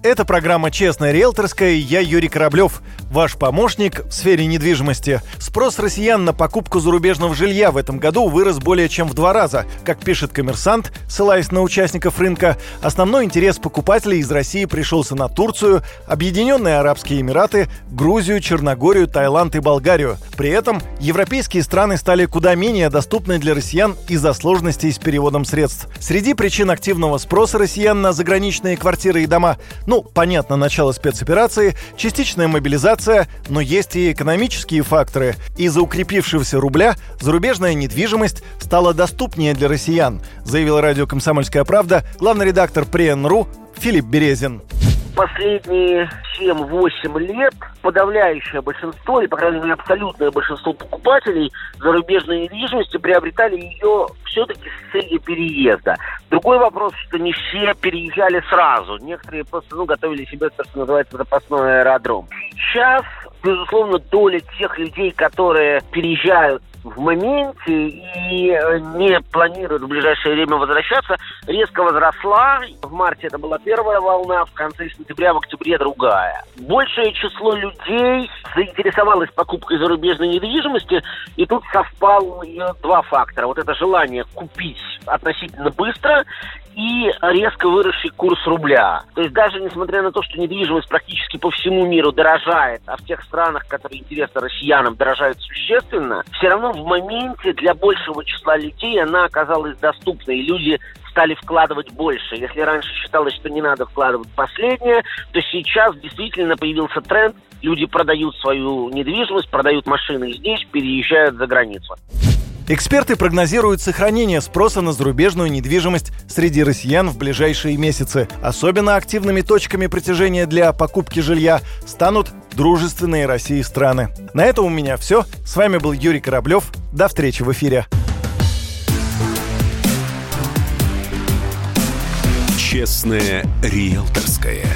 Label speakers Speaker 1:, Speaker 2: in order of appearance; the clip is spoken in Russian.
Speaker 1: Это программа «Честная риэлторская» я Юрий Кораблев, ваш помощник в сфере недвижимости. Спрос россиян на покупку зарубежного жилья в этом году вырос более чем в два раза. Как пишет коммерсант, ссылаясь на участников рынка, основной интерес покупателей из России пришелся на Турцию, Объединенные Арабские Эмираты, Грузию, Черногорию, Таиланд и Болгарию. При этом европейские страны стали куда менее доступны для россиян из-за сложностей с переводом средств. Среди причин активного спроса россиян на заграничные квартиры и дома – ну, понятно, начало спецоперации, частичная мобилизация, но есть и экономические факторы. Из-за укрепившегося рубля зарубежная недвижимость стала доступнее для россиян, заявил радио «Комсомольская правда» главный редактор ПРИЭНРУ Филипп Березин
Speaker 2: последние 7-8 лет подавляющее большинство, или, по крайней мере, абсолютное большинство покупателей зарубежной недвижимости приобретали ее все-таки с целью переезда. Другой вопрос, что не все переезжали сразу. Некоторые просто ну, готовили себе, то, что называется, запасной аэродром. Сейчас, безусловно, доля тех людей, которые переезжают в моменте и э, не планирует в ближайшее время возвращаться, резко возросла. В марте это была первая волна, в конце сентября, в октябре другая. Большее число людей заинтересовалось покупкой зарубежной недвижимости, и тут совпало два фактора. Вот это желание купить относительно быстро и резко выросший курс рубля. То есть даже несмотря на то, что недвижимость практически по всему миру дорожает, а в тех странах, которые интересны россиянам, дорожают существенно, все равно в моменте для большего числа людей она оказалась доступной, и люди стали вкладывать больше. Если раньше считалось, что не надо вкладывать последнее, то сейчас действительно появился тренд, люди продают свою недвижимость, продают машины здесь, переезжают за границу.
Speaker 1: Эксперты прогнозируют сохранение спроса на зарубежную недвижимость среди россиян в ближайшие месяцы. Особенно активными точками притяжения для покупки жилья станут дружественные России страны. На этом у меня все. С вами был Юрий Кораблев. До встречи в эфире.
Speaker 3: Честное риэлторское.